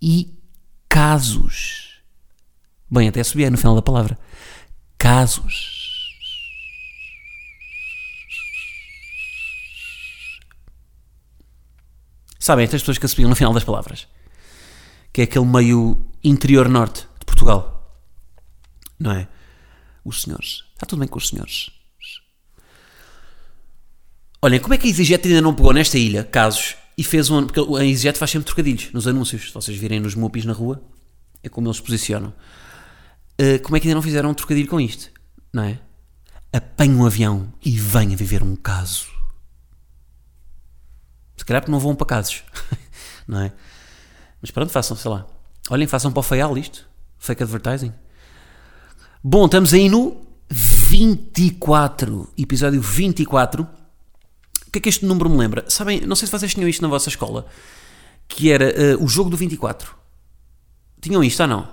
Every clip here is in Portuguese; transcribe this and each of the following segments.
E casos? Bem, até subi aí no final da palavra. Casos. Sabem, estas pessoas que subiam no final das palavras. Que é aquele meio interior norte de Portugal. Não é? Os senhores. Está tudo bem com os senhores. Olhem, como é que a EasyJet ainda não pegou nesta ilha casos e fez um. Porque a EasyJet faz sempre trocadilhos nos anúncios. Se vocês virem nos mupis na rua, é como eles se posicionam. Uh, como é que ainda não fizeram um trocadilho com isto? Não é? Apanhe um avião e venha viver um caso. Se calhar porque não vão para casos. não é? Mas pronto, façam, sei lá. Olhem, façam para o feial isto. Fake advertising. Bom, estamos aí no 24. Episódio 24. Que é que este número me lembra? Sabem, não sei se vocês tinham isto na vossa escola. Que era uh, o jogo do 24. Tinham isto ou não?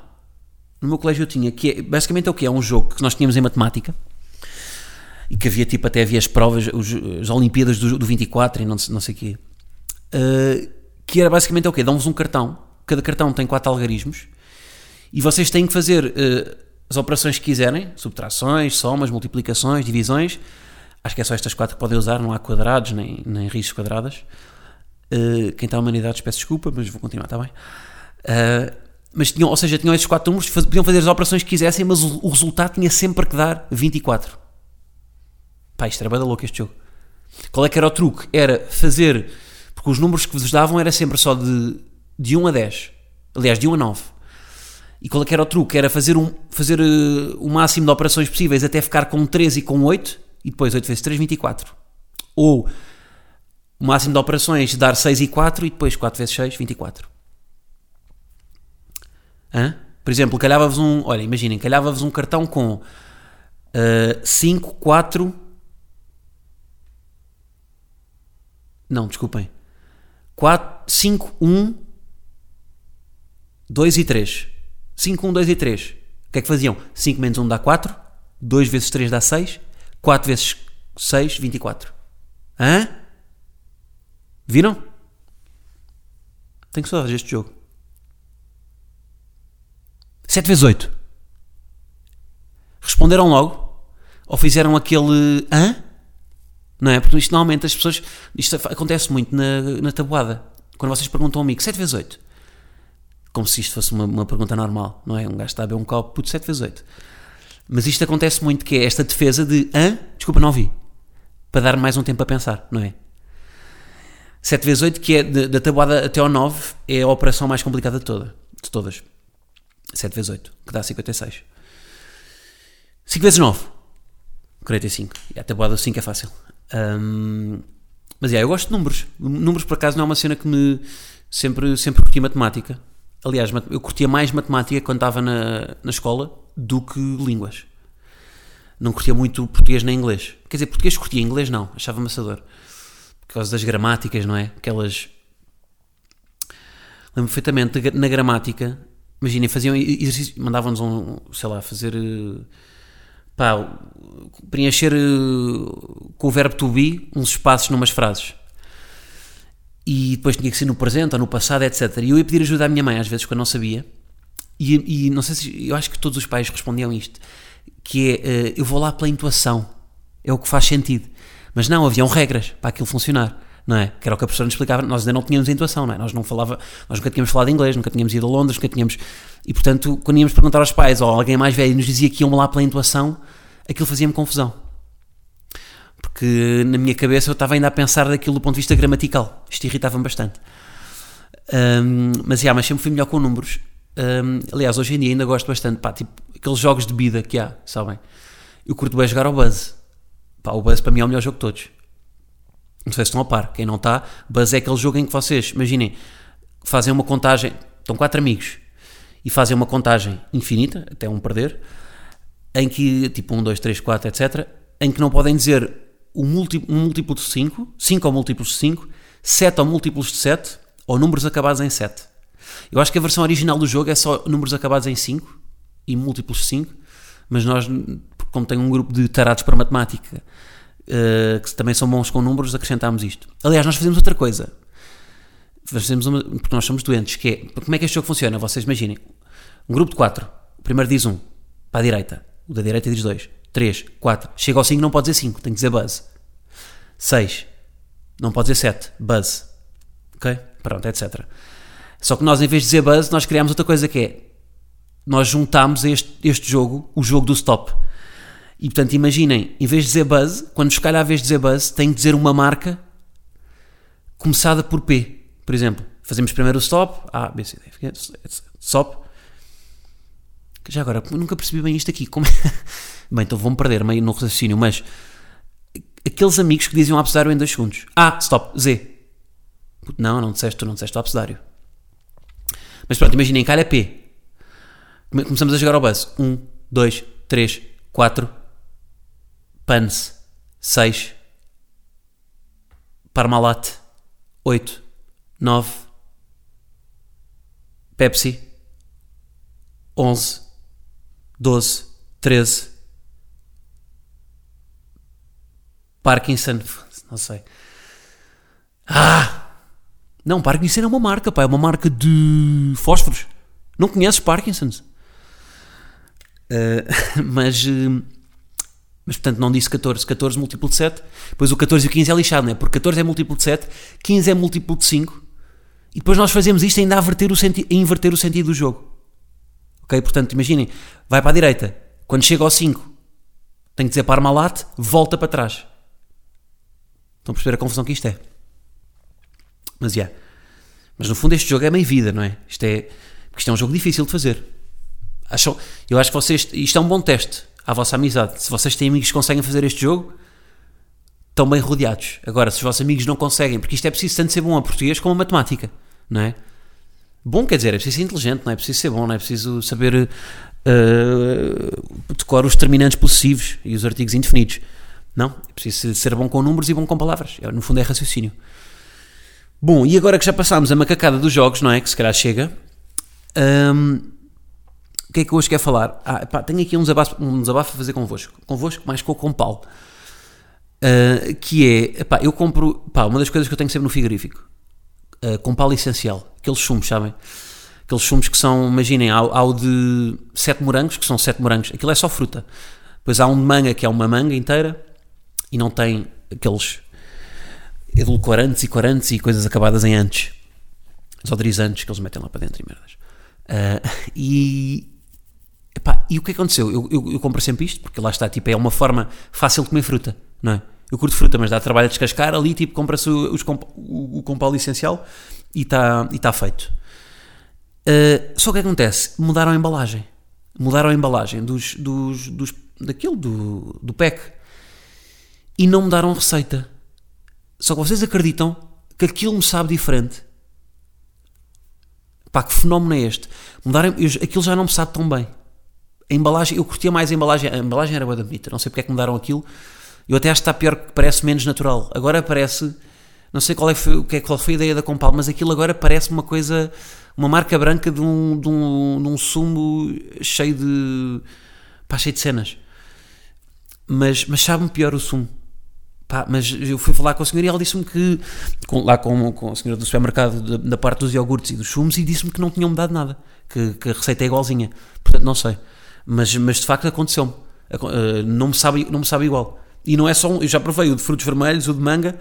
No meu colégio eu tinha. Que é, basicamente é o que? É um jogo que nós tínhamos em matemática. E que havia tipo, até havia as provas, os, as Olimpíadas do, do 24 e não, não sei o quê. Uh, que era basicamente é o quê? Dão-vos um cartão. Cada cartão tem quatro algarismos. E vocês têm que fazer uh, as operações que quiserem. Subtrações, somas, multiplicações, divisões. Acho que é só estas quatro que podem usar. Não há quadrados, nem, nem riscos quadradas. Uh, quem está a humanidades peço desculpa, mas vou continuar, está bem? mas tinham, ou seja, tinham esses quatro números, faz, podiam fazer as operações que quisessem, mas o, o, resultado tinha sempre que dar 24. Pá, isto era bada louco este jogo. Qual é que era o truque? Era fazer, porque os números que vos davam era sempre só de, de 1 a 10. Aliás, de 1 a 9. E qual é que era o truque? Era fazer, um, fazer uh, o máximo de operações possíveis até ficar com 13 e com 8, e depois 8 vezes 3, 24. Ou o máximo de operações dar 6 e 4, e depois 4 vezes 6, 24. Hã? Por exemplo, calhava-vos um. Olha, imaginem, calhava-vos um cartão com uh, 5, 4. Não, desculpem. 4, 5, 1, 2 e 3. 5, 1, 2 e 3. O que é que faziam? 5 menos 1 dá 4. 2 vezes 3 dá 6. 4 vezes 6, 24. Hã? Viram? Tenho que saudades deste jogo. 7 vezes 8. Responderam logo? Ou fizeram aquele hã? Não é? Porque isto normalmente as pessoas. Isto acontece muito na, na tabuada. Quando vocês perguntam a mim 7 vezes 8. Como se isto fosse uma, uma pergunta normal, não é? Um gajo está a beber um copo, puto, 7 vezes 8. Mas isto acontece muito, que é esta defesa de hã? Desculpa, não ouvi. Para dar mais um tempo a pensar, não é? 7 vezes 8, que é da tabuada até ao 9, é a operação mais complicada de, toda, de todas. 7 vezes 8, que dá 56. 5 vezes 9, 45. E a tabuada do 5 é fácil. Um, mas é, eu gosto de números. Números, por acaso, não é uma cena que me. Sempre, sempre curti matemática. Aliás, eu curtia mais matemática quando estava na, na escola do que línguas. Não curtia muito português nem inglês. Quer dizer, português curtia, inglês não, achava amassador. Por causa das gramáticas, não é? Aquelas. Lembro perfeitamente, na gramática, imaginem, faziam exercício, mandavam-nos um, sei lá, fazer. pá, preencher com o verbo to be uns espaços numas frases. E depois tinha que ser no presente ou no passado, etc. E eu ia pedir ajuda à minha mãe, às vezes, quando não sabia. E, e não sei se. Eu acho que todos os pais respondiam isto: que é, uh, eu vou lá pela intuação. É o que faz sentido. Mas não, haviam regras para aquilo funcionar. Não é? Que era o que a professora nos explicava. Nós ainda não tínhamos intuação, não é? Nós não falava, nós nunca tínhamos falado inglês, nunca tínhamos ido a Londres, nunca tínhamos. E portanto, quando íamos perguntar aos pais ou alguém mais velho nos dizia que iam lá pela intuação, aquilo fazia-me confusão. Porque na minha cabeça eu estava ainda a pensar daquilo do ponto de vista gramatical. Isto irritava-me bastante. Um, mas, yeah, mas sempre fui melhor com números. Um, aliás, hoje em dia ainda gosto bastante, pá, tipo, aqueles jogos de vida que há, sabem? Eu curto bem jogar ao Buzz. Pá, o Buzz para mim é o melhor jogo de todos. Não sei se estão a par. Quem não está, Buzz é aquele jogo em que vocês, imaginem, fazem uma contagem, estão quatro amigos e fazem uma contagem infinita, até um perder, em que, tipo 1, 2, 3, 4, etc., em que não podem dizer o múltiplo, um múltiplo de 5, 5 ou múltiplos de 5, 7 ou múltiplos de 7, ou números acabados em 7. Eu acho que a versão original do jogo é só números acabados em 5 e múltiplos de 5, mas nós, como tem um grupo de tarados para matemática, uh, que também são bons com números, acrescentámos isto. Aliás, nós fazemos outra coisa. Fazemos uma, porque nós somos doentes, que é, como é que este jogo funciona? Vocês imaginem, um grupo de 4, o primeiro diz 1, um, para a direita, o da direita diz 2, 3, 4, chega ao 5 não pode dizer 5, tem que dizer buzz. 6, não pode dizer 7, buzz. Ok? Pronto, etc. Só que nós, em vez de dizer buzz, nós criamos outra coisa que é, nós juntámos este, este jogo, o jogo do stop. E portanto, imaginem, em vez de dizer buzz, quando escalha a vez de dizer buzz, tem de dizer uma marca começada por P. Por exemplo, fazemos primeiro o stop, A, B, C, D, stop. Já agora, nunca percebi bem isto aqui. Como? Bem, então vou-me perder meio no raciocínio, mas aqueles amigos que diziam abecedário em 2 segundos. A, stop, Z. Não, não disseste, tu não disseste o abecedário. Mas pronto, imaginem, calha P. Começamos a jogar ao buzz. 1, 2, 3, 4, Pans, 6, Parmalat, 8, 9, Pepsi, 11, 12, 13, Parkinson, não sei. Ah! Não, Parkinson é uma marca, pá, é uma marca de fósforos. Não conheces Parkinson's? Uh, mas uh, mas portanto não disse 14, 14 múltiplo de 7, depois o 14 e o 15 é lixado, não é? Porque 14 é múltiplo de 7, 15 é múltiplo de 5, e depois nós fazemos isto ainda a, a inverter o sentido do jogo. Ok? Portanto, imaginem, vai para a direita, quando chega ao 5, tem que dizer para Armalat, volta para trás. Estão a perceber a confusão que isto é? Mas, yeah. Mas no fundo este jogo é meio vida, não é? Isto é, porque isto é um jogo difícil de fazer. Acham, eu acho que vocês, isto é um bom teste à vossa amizade. Se vocês têm amigos que conseguem fazer este jogo, estão bem rodeados. Agora, se os vossos amigos não conseguem, porque isto é preciso tanto ser bom a português como a matemática, não é? Bom quer dizer, é preciso ser inteligente, não é preciso ser bom, não é preciso saber uh, decorar os determinantes possessivos e os artigos indefinidos. Não, é preciso ser bom com números e bom com palavras. É, no fundo é raciocínio. Bom, e agora que já passámos a macacada dos jogos, não é? Que se calhar chega. Um, o que é que hoje quero falar? Ah, pá, tenho aqui um desabafo, um desabafo a fazer convosco. Convosco, mais com o Compal. Uh, que é, epá, eu compro, pá, uma das coisas que eu tenho sempre no frigorífico. Uh, Compal essencial. Aqueles chumos, sabem? Aqueles chumos que são, imaginem, há, há o de sete morangos, que são sete morangos. Aquilo é só fruta. Depois há um de manga, que é uma manga inteira. E não tem aqueles edulcorantes e corantes e coisas acabadas em antes. Os odorizantes que eles metem lá para dentro e merdas. Uh, e, Epá, e o que aconteceu? Eu, eu, eu, compro sempre isto, porque lá está, tipo, é uma forma fácil de comer fruta, não é? Eu curto fruta, mas dá trabalho a descascar, ali tipo, compra-se o, o, o compal essencial e está e tá feito. Uh, só que acontece? Mudaram a embalagem. Mudaram a embalagem dos, dos, dos, daquilo, do, do pack. E não mudaram a receita. Só que vocês acreditam que aquilo me sabe diferente. Pá, que fenómeno é este? Mudaram, eu, aquilo já não me sabe tão bem. A embalagem, eu curtia mais a embalagem, a embalagem era da bonita, não sei porque é que mudaram aquilo. Eu até acho que está pior, que parece menos natural. Agora parece, não sei qual, é, que é, qual foi a ideia da Compal, mas aquilo agora parece uma coisa, uma marca branca de um, de um, de um sumo cheio de, pá, cheio de cenas. Mas, mas sabe-me pior o sumo. Pá, mas eu fui falar com a senhora e ela disse-me que, com, lá com, com a senhora do supermercado, da, parte dos iogurtes e dos sumos, e disse-me que não tinham mudado nada, que, que a receita é igualzinha. Portanto, não sei. Mas, mas de facto aconteceu-me. Uh, não, me sabe, não me sabe igual. E não é só um, eu já provei o de frutos vermelhos, o de manga.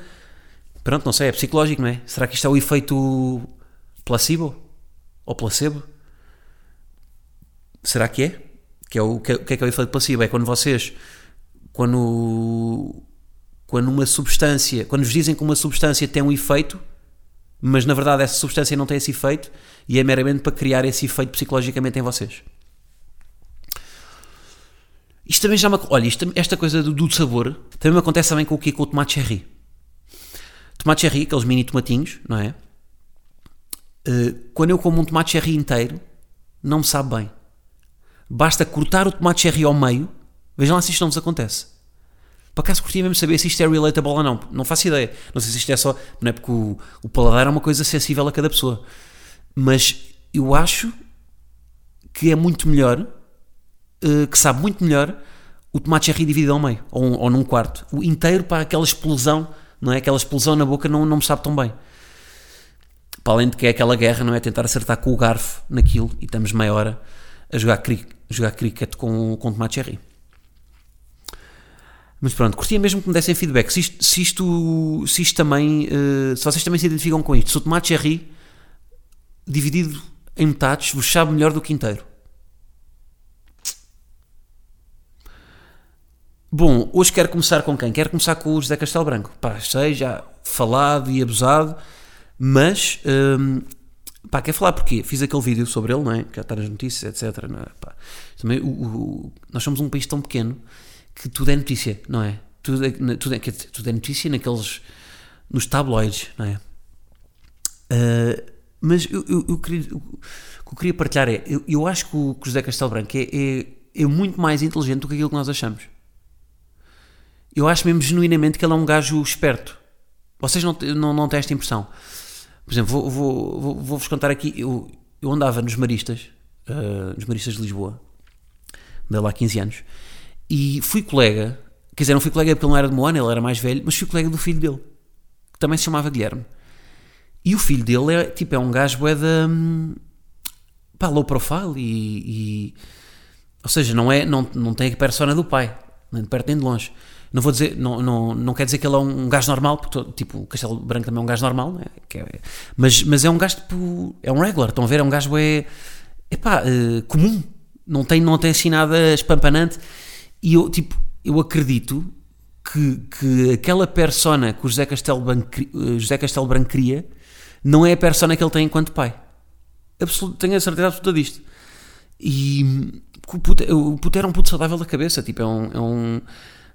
Pronto, não sei, é psicológico, não é? Será que isto é o efeito placebo? Ou placebo? Será que é? Que é o que é, que é, que é o efeito placebo? É quando vocês, quando, quando uma substância, quando vos dizem que uma substância tem um efeito, mas na verdade essa substância não tem esse efeito e é meramente para criar esse efeito psicologicamente em vocês. Isto também já me. Olha, isto, esta coisa do, do, sabor também me acontece também com o que Com o tomate cherry. Tomate cherry, aqueles mini tomatinhos, não é? Uh, quando eu como um tomate cherry inteiro, não me sabe bem. Basta cortar o tomate cherry ao meio. Vejam lá se isto não vos acontece. Por acaso curtia mesmo saber se isto é relatable ou não. Não faço ideia. Não sei se isto é só. Não é porque o, o paladar é uma coisa sensível a cada pessoa. Mas eu acho que é muito melhor, uh, que sabe muito melhor o tomate cherry dividido ao meio, ou, ou num quarto. O inteiro para aquela explosão, não é? Aquela explosão na boca não, não me sabe tão bem. Para além de que é aquela guerra, não é? Tentar acertar com o garfo naquilo e estamos meia hora a jogar, cri jogar cricket com, com tomate cherry. Mas pronto, curtia mesmo que me dessem feedback. Se isto, se isto, se isto também, uh, se vocês também se identificam com isto, se o tomate cherry dividido em metades vos sabe melhor do que inteiro. Bom, hoje quero começar com quem? Quero começar com o José Castelo Branco. Pá, sei, já falado e abusado, mas hum, pá, quer falar porque fiz aquele vídeo sobre ele, não é? Já está nas notícias, etc. É? pá, também, o, o, nós somos um país tão pequeno que tudo é notícia, não é? Tudo é, tudo é, tudo é notícia naqueles. nos tabloides, não é? Uh, mas eu, eu, eu, queria, o que eu queria partilhar é: eu, eu acho que o, que o José Castelo Branco é, é, é muito mais inteligente do que aquilo que nós achamos eu acho mesmo genuinamente que ele é um gajo esperto. Vocês não, não, não têm esta impressão. Por exemplo, vou-vos vou, vou, vou contar aqui. Eu, eu andava nos Maristas, uh, nos Maristas de Lisboa, andei lá há 15 anos, e fui colega. Quer dizer, não fui colega porque ele não era de Moana, ele era mais velho, mas fui colega do filho dele, que também se chamava Guilherme. E o filho dele é, tipo, é um gajo é da. pá, low profile e, e. ou seja, não, é, não, não tem a persona do pai, nem de perto nem de longe. Não vou dizer, não, não, não quer dizer que ele é um gajo normal, porque tipo, o Castelo Branco também é um gajo normal, né? é, mas, mas é um gajo tipo, é um regular, estão a ver? É um gajo é, epá, uh, comum, não tem, não tem assim nada espampanante. E eu, tipo, eu acredito que, que aquela persona que o José Castelo, Branco, eh, José Castelo Branco cria não é a persona que ele tem enquanto pai. Absoluto, tenho a certeza absoluta disto. E o puto, puto era um puto saudável da cabeça, tipo, é um, é um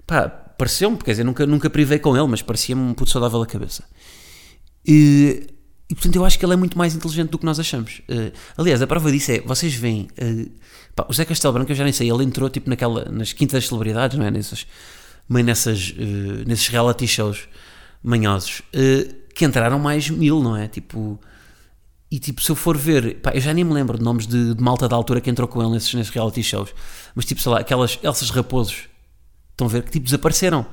pá, pareceu-me, quer dizer, nunca, nunca privei com ele, mas parecia-me um puto saudável da cabeça. E, e, portanto eu acho que ele é muito mais inteligente do que nós achamos. Uh, aliás, a prova disso é, vocês veem, uh, pá, o Zé Castelo Branco, eu já nem sei, ele entrou tipo naquela, nas quintas celebridades, não é? Nessas, meio nessas, uh, nesses reality shows manhosos, que entraram mais mil, não é? Tipo, e tipo, se eu for ver, pá, eu já nem me lembro de nomes de, de malta da altura que entrou com ele nesses, nesses reality shows, mas tipo, sei lá, aquelas Elsas Raposos Estão a ver que tipo desapareceram.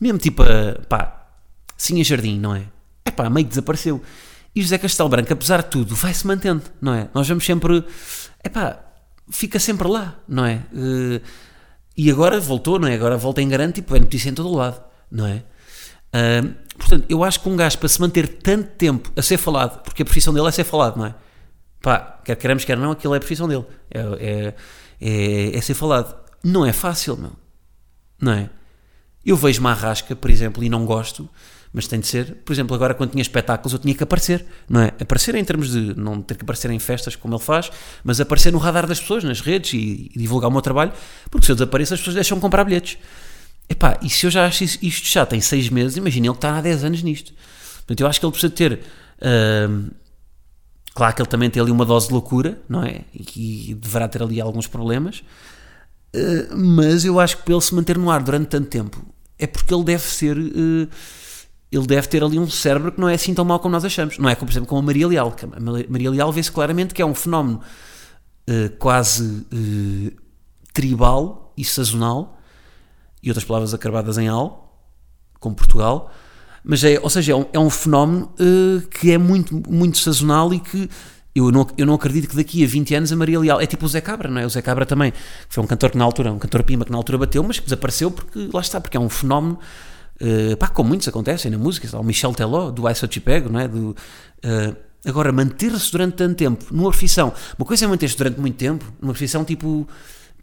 Mesmo tipo, a, pá, Sinha Jardim, não é? É pá, meio que desapareceu. E José Castelo Branco, apesar de tudo, vai-se mantendo, não é? Nós vamos sempre, é pá, fica sempre lá, não é? Uh, e agora voltou, não é? Agora volta em garante, tipo, é notícia em todo o lado, não é? Portanto, eu acho que um gajo para se manter tanto tempo a ser falado, porque a profissão dele é ser falado, não é? Pá, quer queremos, quer não, aquilo é a profissão dele, é, é, é, é ser falado. Não é fácil, meu não é? Eu vejo uma arrasca, por exemplo, e não gosto, mas tem de ser. Por exemplo, agora quando tinha espetáculos eu tinha que aparecer, não é? Aparecer em termos de não ter que aparecer em festas como ele faz, mas aparecer no radar das pessoas, nas redes e, e divulgar o meu trabalho, porque se eu desapareço as pessoas deixam de comprar bilhetes. Epá, e se eu já acho isto já tem seis meses, imagina ele que está há 10 anos nisto. Portanto, eu acho que ele precisa ter. Uh, claro que ele também tem ali uma dose de loucura, não é? E, e deverá ter ali alguns problemas. Eh, mas eu acho que para ele se manter no ar durante tanto tempo é porque ele deve ser. Uh, ele deve ter ali um cérebro que não é assim tão mau como nós achamos. Não é, como, por exemplo, como a Maria Leal. A Maria Leal vê-se claramente que é um fenómeno uh, quase tribal e sazonal, e outras palavras acabadas em al, como Portugal. Mas é, ou seja, é um, é um fenómeno que é muito, muito sazonal e que eu não, eu não acredito que daqui a 20 anos a Maria Leal é tipo o Zé Cabra, não é? O Zé Cabra também foi um cantor que na altura, um cantor pima que na altura bateu, mas que desapareceu porque lá está, porque é um fenómeno, uh, pá, como muitos acontecem na música, o Michel Teló, do Ice Pego, não é? Do, uh, agora, manter-se durante tanto tempo numa profissão, uma coisa é manter-se durante muito tempo numa profissão tipo,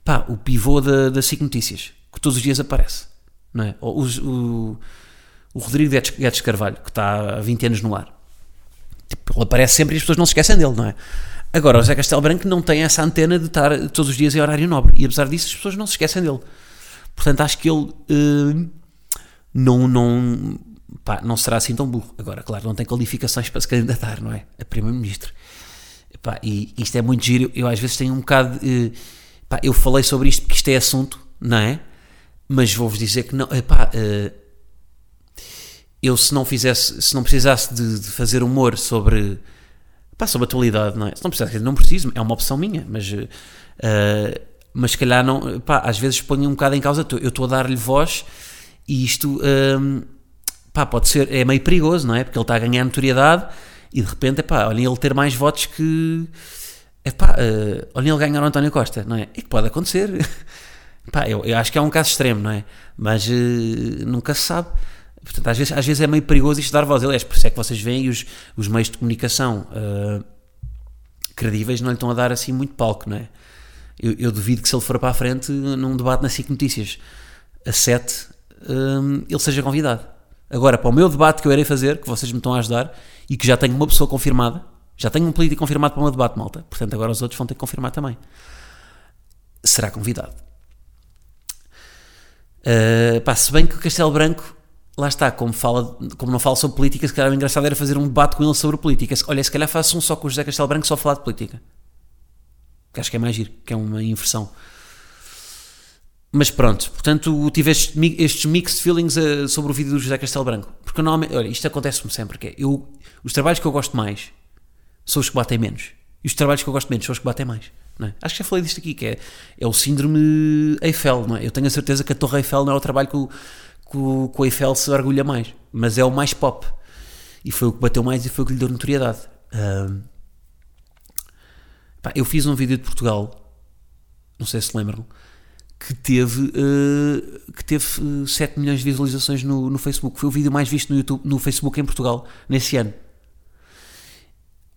pá, o pivô da, da SIC Notícias, que todos os dias aparece, não é? O, o, o Rodrigo Guedes Carvalho, que está há 20 anos no ar Tipo, ele aparece sempre e as pessoas não se esquecem dele, não é? Agora, o Zé Castelo Branco não tem essa antena de estar todos os dias em horário nobre. E apesar disso, as pessoas não se esquecem dele. Portanto, acho que ele uh, não, não, pá, não será assim tão burro. Agora, claro, não tem qualificações para se candidatar, não é? A Primeiro-Ministro. E isto é muito giro. Eu às vezes tenho um bocado. De, pá, eu falei sobre isto porque isto é assunto, não é? Mas vou-vos dizer que não. Epá, uh, eu se não fizesse, se não precisasse de, de fazer humor sobre, pá, sobre a atualidade, não é? Se não precisasse, não preciso, é uma opção minha, mas. Uh, mas se calhar não, pá, às vezes ponho um bocado em causa, eu estou a dar-lhe voz e isto, um, pá, pode ser, é meio perigoso, não é? Porque ele está a ganhar notoriedade e de repente, pá, olhem ele ter mais votos que, é pá, uh, olhem ele ganhar o António Costa, não é? E que pode acontecer, eu, eu, acho que é um caso extremo, não é? Mas uh, nunca se sabe. Portanto, às vezes, às vezes é meio perigoso isto dar voz. Aliás, por isso é que vocês veem os, os meios de comunicação uh, credíveis não lhe estão a dar assim muito palco, não é? Eu, eu, duvido que se ele for para a frente num debate na SIC Notícias a 7, um, ele seja convidado. Agora, para o meu debate que eu irei fazer, que vocês me estão a ajudar, e que já tenho uma pessoa confirmada, já tenho um político confirmado para o meu debate, malta. Portanto, agora os outros vão ter que confirmar também. Será convidado. Uh, pá, se bem que o Castelo Branco, lá está, como, fala, como não fala sobre política, se calhar o engraçado era fazer um debate com ele sobre política. Olha, se calhar faço um só com o José Castelo Branco só falar de política que acho que é mais giro, que é uma inversão. Mas pronto, portanto, tive estes, estes mixed feelings uh, sobre o vídeo do José Castelo Branco. Porque normalmente, olha, isto acontece-me sempre, que é, eu, os trabalhos que eu gosto mais são os que batem menos. E os trabalhos que eu gosto menos são os que batem mais. É? Acho que já falei disto aqui, que é, é o síndrome Eiffel. Não é? Eu tenho a certeza que a Torre Eiffel não é o trabalho que o, que que o Eiffel se orgulha mais, mas é o mais pop. E foi o que bateu mais e foi o que lhe deu notoriedade. Uh, Pá, eu fiz um vídeo de Portugal, não sei se lembram, que teve, uh, que teve 7 eh, milhões de visualizações no, no Facebook. Foi o vídeo mais visto no, YouTube, no Facebook em Portugal nesse ano.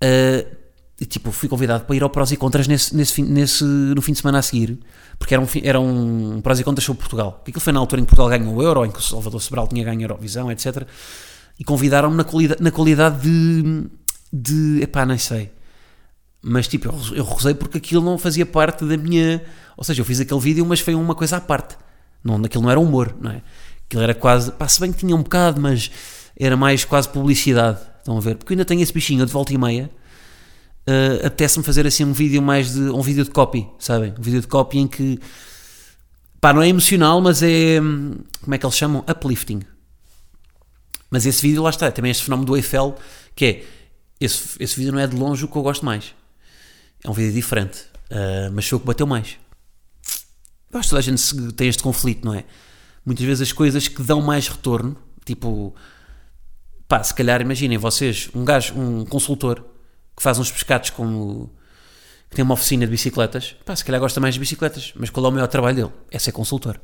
Uh, e, tipo, fui convidado para ir ao prós e contras nesse, nesse, nesse, no fim de semana a seguir, porque era um, era um prós e contras sobre Portugal. Aquilo foi na altura em que Portugal ganhou o Euro, em que o Salvador Sobral tinha ganho a Eurovisão, etc. E convidaram-me na qualidade, na qualidade de, de. Epá, nem sei mas tipo, eu, eu recusei porque aquilo não fazia parte da minha. Ou seja, eu fiz aquele vídeo, mas foi uma coisa à parte. Não, aquilo não era humor, não é? Aquilo era quase. Pá, se bem que tinha um bocado, mas era mais quase publicidade. Estão a ver? Porque eu ainda tenho esse bichinho de volta e meia. Uh, apetece-me fazer assim um vídeo mais de. um vídeo de copy, sabem? Um vídeo de copy em que. pá, não é emocional, mas é. como é que eles chamam? Uplifting. Mas esse vídeo, lá está, também este fenómeno do Eiffel, que é. Esse, esse vídeo não é de longe o que eu gosto mais. É um vídeo diferente, uh, mas foi o que bateu mais. Acho que toda a gente tem este conflito, não é? Muitas vezes as coisas que dão mais retorno, tipo, pá, se calhar imaginem vocês, um gajo, um consultor que faz uns pescados como que tem uma oficina de bicicletas, pá, se calhar gosta mais de bicicletas, mas qual é o maior trabalho dele? É ser consultor.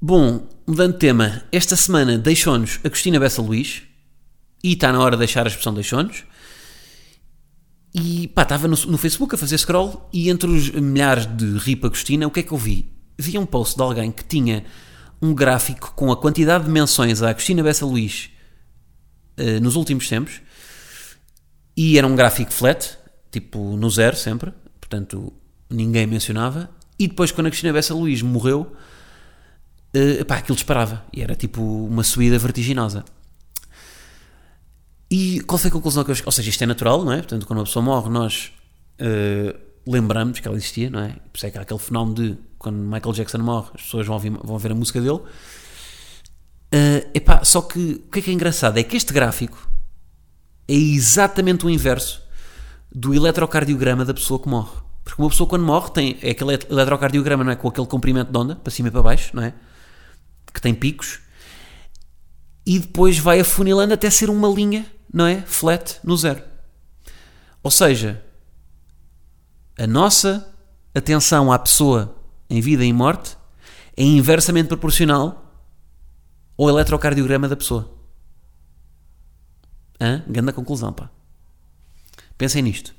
Bom, mudando de tema, esta semana deixou-nos a Cristina Bessa Luís e está na hora de deixar a expressão deixou-nos. E pá, estava no, no, Facebook a fazer scroll e entre os milhares de Ripa Agostina, o que é que eu vi? Vi um post de alguém que tinha um gráfico com a quantidade de menções à Agostina Bessa Luís uh, nos últimos tempos e era um gráfico flat, tipo no zero sempre, portanto ninguém mencionava. E depois, quando a Cristina Bessa Luís morreu, uh, pá, aquilo disparava e era tipo uma subida vertiginosa. E qual foi a conclusão que eu Ou seja, isto é natural, não é? Portanto, quando uma pessoa morre, nós uh, lembramos que ela existia, não é? Por isso é que há aquele fenómeno de quando Michael Jackson morre, as pessoas vão, ouvir, vão ver a música dele. Uh, epá, só que o que é que é engraçado é que este gráfico é exatamente o inverso do eletrocardiograma da pessoa que morre. Porque uma pessoa quando morre tem é aquele eletrocardiograma, não é? Com aquele comprimento de onda, para cima e para baixo, não é? Que tem picos. E depois vai afunilando até ser uma linha não é? Flat no zero. Ou seja, a nossa atenção à pessoa em vida e morte é inversamente proporcional ao eletrocardiograma da pessoa. Hã? Grande conclusão, pá. Pensem nisto.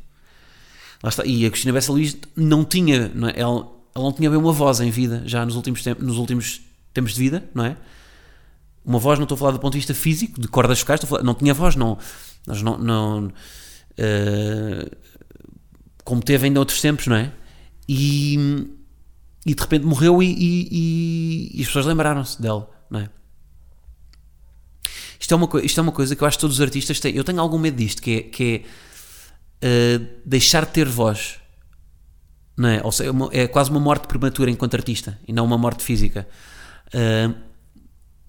E a Cristina Bessa Luís não tinha, não é? ela, ela, não tinha bem uma voz em vida já nos últimos, nos últimos tempos de vida, não é? Uma voz, não estou a falar do ponto de vista físico, de cordas vocais, falar, não tinha voz, não. Nós não. não uh, como teve ainda outros tempos, não é? E, e de repente morreu e, e, e as pessoas lembraram-se dela, não é? Isto é, uma, isto é uma coisa que eu acho que todos os artistas têm. Eu tenho algum medo disto, que é, que é uh, deixar de ter voz. Não é? Ou seja, é uma- é quase uma morte prematura enquanto artista e não uma morte física. Uh,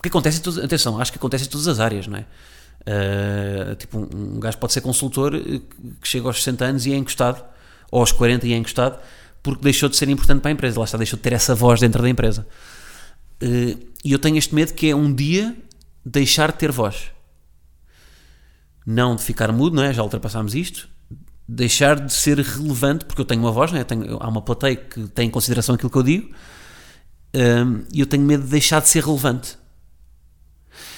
que acontece atenção, acho que acontece em todas as áreas, não é? Uh, tipo, um, um gajo pode ser consultor eh, que chega aos 60 anos e é encostado, ou aos 40 e é encostado, porque deixou de ser importante para a empresa, lá está, deixou de ter essa voz dentro da empresa. Uh, e eu tenho este medo que é um dia deixar de ter voz. Não de ficar mudo, não é? Já ultrapassámos isto. Deixar de ser relevante, porque eu tenho uma voz, não é? Tenho, há uma plateia que tem em consideração aquilo que eu digo, um, e eu tenho medo de deixar de ser relevante.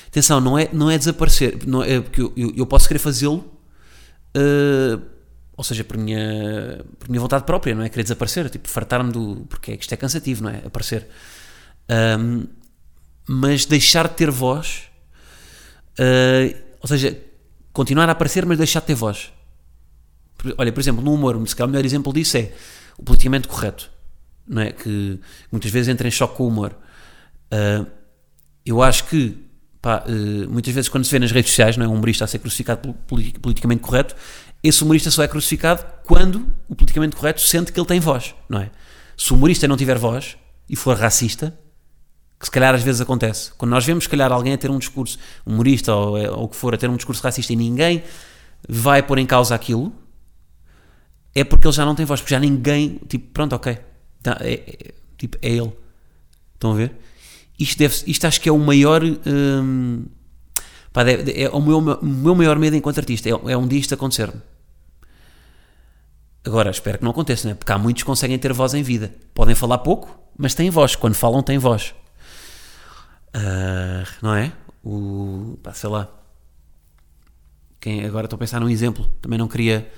Atenção, não é, não é desaparecer, não é, porque eu, eu, eu posso querer fazê-lo, uh, ou seja, por minha, por minha vontade própria, não é querer desaparecer, tipo, fartar-me do. porque é que isto é cansativo, não é? Aparecer. Um, mas deixar de ter voz, uh, ou seja, continuar a aparecer, mas deixar de ter voz. Olha, por exemplo, no humor, se calhar o melhor exemplo disso é o politicamente correto, não é? Que muitas vezes entra em choque com o humor. Uh, eu acho que, pá, uh, muitas vezes quando se vê nas redes sociais, não é? um humorista a ser crucificado politicamente correto, esse humorista só é crucificado quando o politicamente correto sente que ele tem voz, não é? Se o humorista não tiver voz e for racista, que se calhar às vezes acontece. Quando nós vemos, se calhar, alguém a ter um discurso, um humorista ou, é- ou o que for, a ter um discurso racista e ninguém vai pôr em causa aquilo, é porque ele já não tem voz, porque já ninguém, tipo, pronto, ok, tá, é, é- tipo, é ele. Estão a ver? Isto, deve, isto acho que é o maior. hum, pá, é o meu, meu maior medo enquanto artista. É, é um dia isto acontecer-me. Agora, espero que não aconteça, né? porque há muitos que conseguem ter voz em vida. Podem falar pouco, mas têm voz. Quando falam, têm voz. Ah, não é? O, pá, sei lá. Quem, agora estou a pensar num exemplo. Também não queria.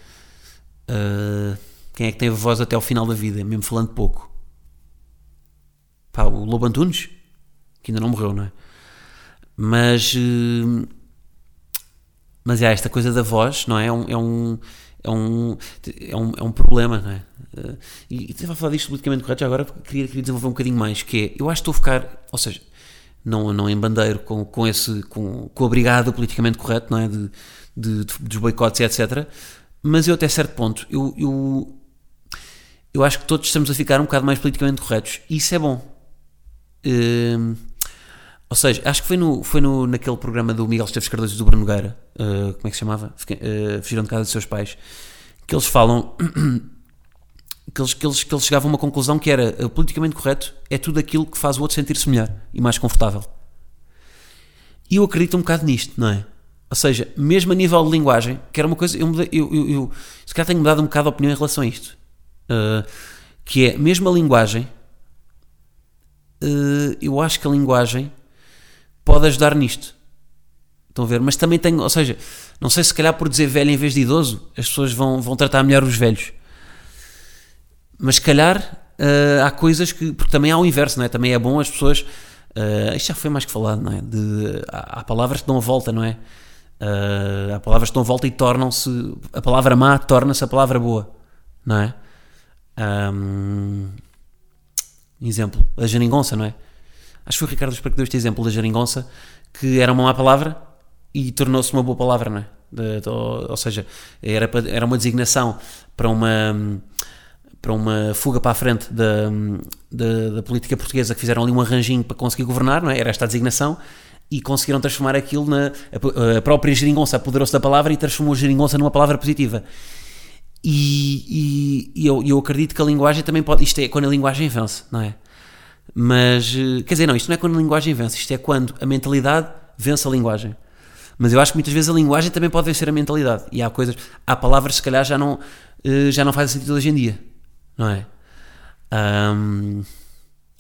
ah, quem é que teve voz até ao final da vida, mesmo falando pouco? Pá, o Lobo Antunes, que ainda não morreu, não é? Mas. eh, mas é, esta coisa da voz, não é? É um. É um é um, é um, é um problema, não é? Eh, E e estava a falar disto politicamente correto, já agora queria, queria desenvolver um bocadinho mais, que é, eu acho que estou a ficar, ou seja, não, não em bandeiro com, com esse, com, com a brigada politicamente correto, não é? De, de, de- dos boicotes e etc. Mas eu até certo ponto, eu, eu, eu acho que todos estamos a ficar um bocado mais politicamente corretos. E isso é bom. Hum, ou seja, acho que foi, no, foi no, naquele programa do Miguel Esteves Cardoso e do Bruno Nogueira, uh, como é que se chamava? Fiquei- uh, Fugiram de casa dos seus pais, que eles falam que eles, que, eles, que eles chegavam a uma conclusão que era uh, politicamente correto é tudo aquilo que faz o outro sentir-se melhor e mais confortável. E eu acredito um bocado nisto, não é? Ou seja, mesmo a nível de linguagem, que era uma coisa, eu, eu, eu, eu se calhar tenho mudado um bocado a opinião em relação a isto, Uh, que é, mesmo a linguagem, eu acho que a linguagem pode ajudar nisto. Estão a ver? Mas também tenho, ou seja, não sei se calhar por dizer velho em vez de idoso, as pessoas vão, vão tratar melhor os velhos. Mas se calhar uh, há coisas que. Porque também há o inverso, não é? Também é bom as pessoas. Uh, isto já foi mais que falado, não é? De, há, há palavras que dão a volta, não é? Uh, há palavras que dão a volta e tornam-se. A palavra má torna-se a palavra boa, não é? Um, exemplo, a geringonça, não é? Acho que foi o Ricardo Esper que deu este exemplo da geringonça, que era uma má palavra e tornou-se uma boa palavra, não é? De- de- ou, seja, era, era uma designação para uma para uma fuga para a frente da, da, da política portuguesa que fizeram ali um arranjinho para conseguir governar, não é? Era esta a designação e conseguiram transformar aquilo na a, a própria geringonça apoderou-se da palavra e transformou a geringonça numa palavra positiva. E, e- e eu, eu acredito que a linguagem também pode. Isto é quando a linguagem vence, não é? Mas, eh, quer dizer, não, isto não é quando a linguagem vence, isto é quando a mentalidade vence a linguagem. Mas eu acho que muitas vezes a linguagem também pode vencer a mentalidade. E há coisas, há palavras que se calhar já não, eh, já não fazem sentido hoje em dia, não é? Ahm,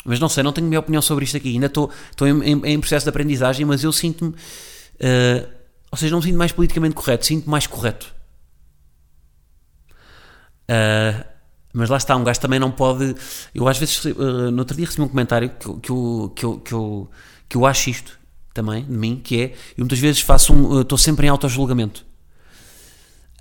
mas não sei, não tenho minha opinião sobre isto aqui. Ainda estou, estou em, em- processo de aprendizagem, mas eu sinto-me. eh, ou seja, não me sinto mais politicamente correto, sinto-me mais correto. Uh, mas lá está, um gajo também não pode. Eu às vezes, uh, no outro dia recebi um comentário que, que, eu, que, eu, que, eu, que eu acho isto também, de mim, que é. Eu muitas vezes faço um. uh, Estou sempre em autojulgamento.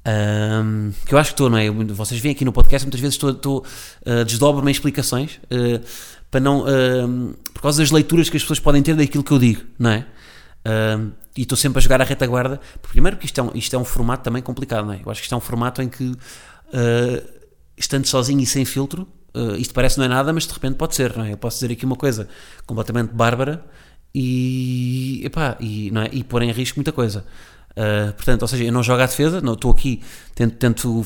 Um, que eu acho que estou, não é? Vocês vêm aqui no podcast, muitas vezes estou, estou uh, desdobro-me em explicações uh, para não. um, por causa das leituras que as pessoas podem ter daquilo que eu digo, não é? Uh, e estou sempre a jogar a retaguarda. Primeiro, porque isto é, um, isto é um formato também complicado, não é? Eu acho que isto é um formato em que, uh, estando sozinho e sem filtro, uh, isto parece não é nada, mas de repente pode ser, não é? Eu posso dizer aqui uma coisa completamente bárbara e, epá, e, não é? e pôr em risco muita coisa. Uh, portanto, ou seja, eu não jogo à defesa, não estou aqui, tento, tento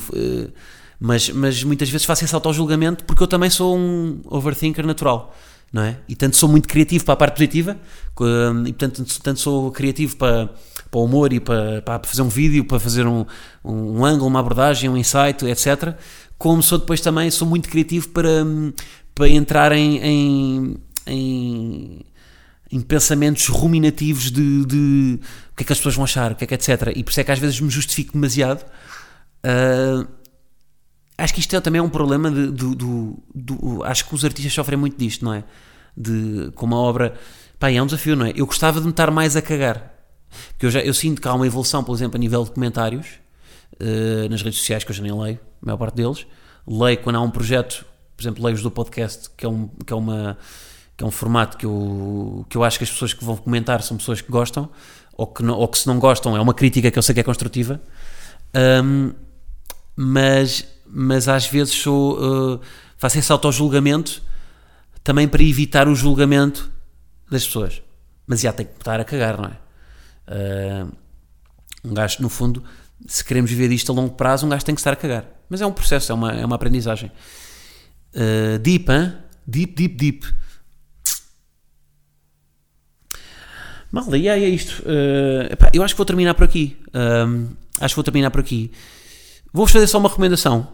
mas, mas muitas vezes faço esse auto-julgamento porque eu também sou um overthinker natural não é? E tanto sou muito criativo para a parte positiva, e tanto, tanto sou criativo para, para o humor e para, para fazer um vídeo, para fazer um, um ângulo, uma abordagem, um insight, etc. Como sou depois também, sou muito criativo para, para entrar em, em, em, em pensamentos ruminativos de, de, o que é que as pessoas vão achar, o que é que etc. E por isso é que às vezes me justifico demasiado. Uh, acho que isto é, também é um problema de, do, do, do, Acho que os artistas sofrem muito disto, não é? De, com uma obra. Pá, é um desafio, não é? Eu gostava de me estar mais a cagar. Porque eu, já, eu sinto que há uma evolução, por exemplo, a nível de comentários uh, nas redes sociais, que eu já nem leio, a maior parte deles. Leio quando há um projeto, por exemplo, leio os do podcast, que é, um, que é uma que é um formato que eu, que eu acho que as pessoas que vão comentar são pessoas que gostam, ou que, não, ou que se não gostam é uma crítica que eu sei que é construtiva. Um, mas mas às vezes sou, uh, faço esse auto-julgamento também para evitar o julgamento das pessoas. Mas já tem que estar a cagar, não é? Uh, um gajo, no fundo, se queremos viver disto a longo prazo, um gajo tem que estar a cagar. Mas é um processo, é uma, é uma aprendizagem. Uh, deep, hein? Deep, deep, deep. Malda, e aí é isto. Uh, epá, eu acho que vou terminar por aqui. acho que vou terminar por aqui. Vou-vos fazer só uma recomendação.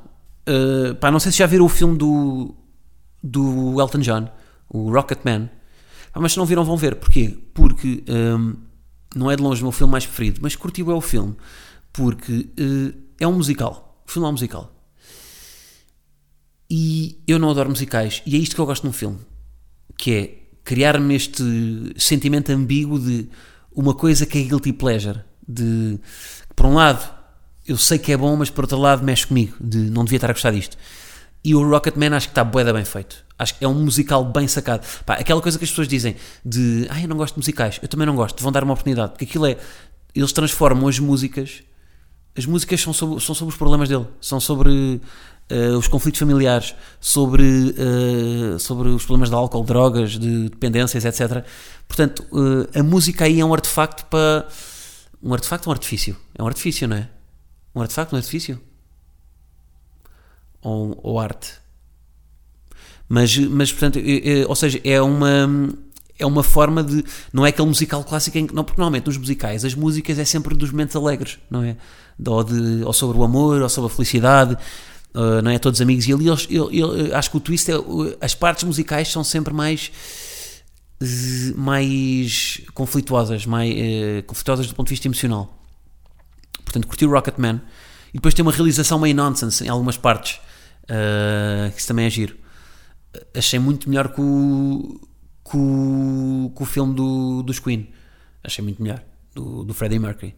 Uh, pá, não sei se já viram o filme do, do Elton John, o Rocketman. mas se não viram, vão ver. Porquê? Porque um, não é de longe o meu filme mais preferido, mas curtiu é o filme. Porque uh, é um musical. O filme é um musical. E eu não adoro musicais. E é isto que eu gosto num filme. Que é criar-me este sentimento ambíguo de uma coisa que é guilty pleasure. De, por um lado, eu sei que é bom, mas por outro lado mexe comigo, de não devia estar a gostar disto. E o Rocketman acho que está boeda bem feito. Acho que é um musical bem sacado. Pá, aquela coisa que as pessoas dizem de ah, eu não gosto de musicais, eu também não gosto, vão dar uma oportunidade, porque aquilo é. Eles transformam as músicas. As músicas são sobre, são sobre os problemas dele, são sobre uh, os conflitos familiares, sobre, uh, sobre os problemas de álcool, drogas, de dependências, etc. Portanto, uh, a música aí é um artefacto para. Um artefacto ou um artifício? É um artifício, não é? Um artefacto, um artifício? Ou, ou arte? Mas, mas portanto, é, é, ou seja, é uma é uma forma de. Não é aquele musical clássico em que. Não, porque normalmente nos musicais as músicas é sempre dos momentos alegres, não é? Ou, de, ou sobre o amor, ou sobre a felicidade, uh, não é? Todos amigos. E ali eu, eu, acho que o twist é. As partes musicais são sempre mais. mais conflituosas, mais uh, conflituosas do ponto de vista emocional. Portanto, curti o Rocketman. E depois tem uma realização meio nonsense em algumas partes. Uh, que isso também é giro. Achei muito melhor que o, o, o filme do, dos Queen. Achei muito melhor. Do, do Freddie Mercury.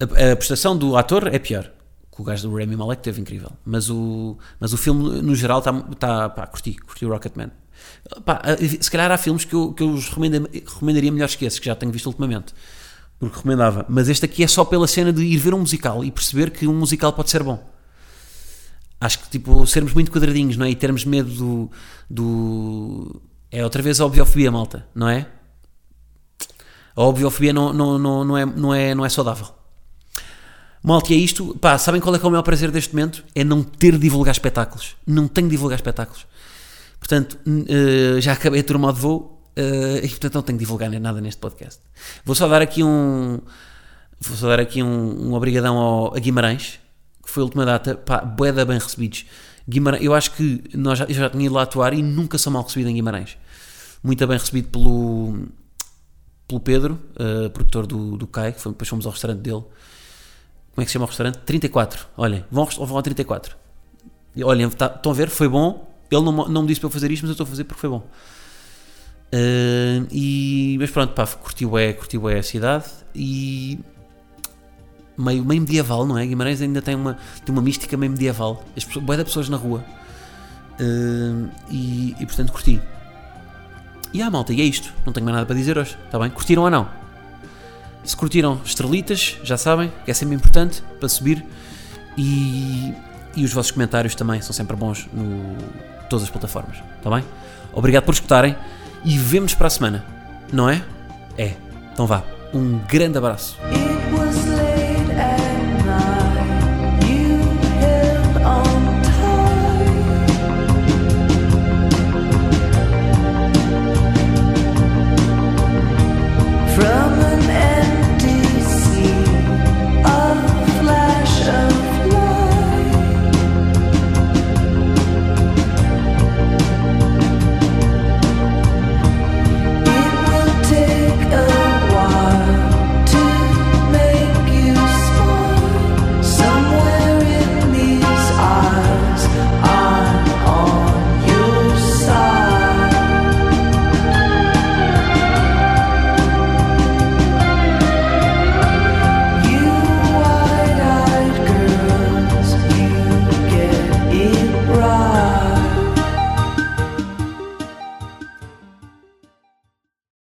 A, a, prestação do ator é pior. Que o gajo do Remy Malek teve incrível. Mas o, mas o filme, no geral, está. Tá, pá, curti. Curti o Rocketman. Pá, se calhar há filmes que eu, que eu recomendaria melhores que esses, que já tenho visto ultimamente porque recomendava. Mas este aqui é só pela cena de ir ver um musical e perceber que um musical pode ser bom. Acho que, tipo, sermos muito quadradinhos, não é? E termos medo do. do... É outra vez a obviofobia, malta, não é? A obviofobia não, não, não, não, é, não, é, não é saudável. Malta, e é isto. Pá, sabem qual é, que é o maior prazer deste momento? É não ter de divulgar espetáculos. Não tenho de divulgar espetáculos. Portanto, uh, já acabei a turma de voo Uh, e portanto não tenho que divulgar nada neste podcast. Vou só dar aqui um. Vou só dar aqui um, um obrigadão ao, a Guimarães, que foi a última data, pá, boeda bem recebidos. Guimarães, eu acho que nós já, eu já tinha ido lá atuar e nunca sou mal recebido em Guimarães. Muito bem recebido pelo, pelo Pedro, uh, produtor do, do CAI, que foi, depois fomos ao restaurante dele. Como é que se chama o restaurante? 34. Olhem, vão, vão ao 34. Olhem, tá, estão a ver? Foi bom. Ele não, não me disse para eu fazer isto, mas eu estou a fazer porque foi bom. Uh, e, mas pronto, pá, curtiu é, curtiu é a cidade e meio, meio medieval, não é? Guimarães ainda tem uma, tem uma mística meio medieval. As pessoas, boa de pessoas na rua. Uh, e, e portanto curti. E ah, malta, e é isto. Não tenho mais nada para dizer hoje, está bem? Curtiram ou não? Se curtiram estrelitas, já sabem, que é sempre importante para subir. E, e os vossos comentários também são sempre bons no todas as plataformas. Está bem? Obrigado por escutarem e vemos para a semana. Não é? É. Então vá. Um grande abraço.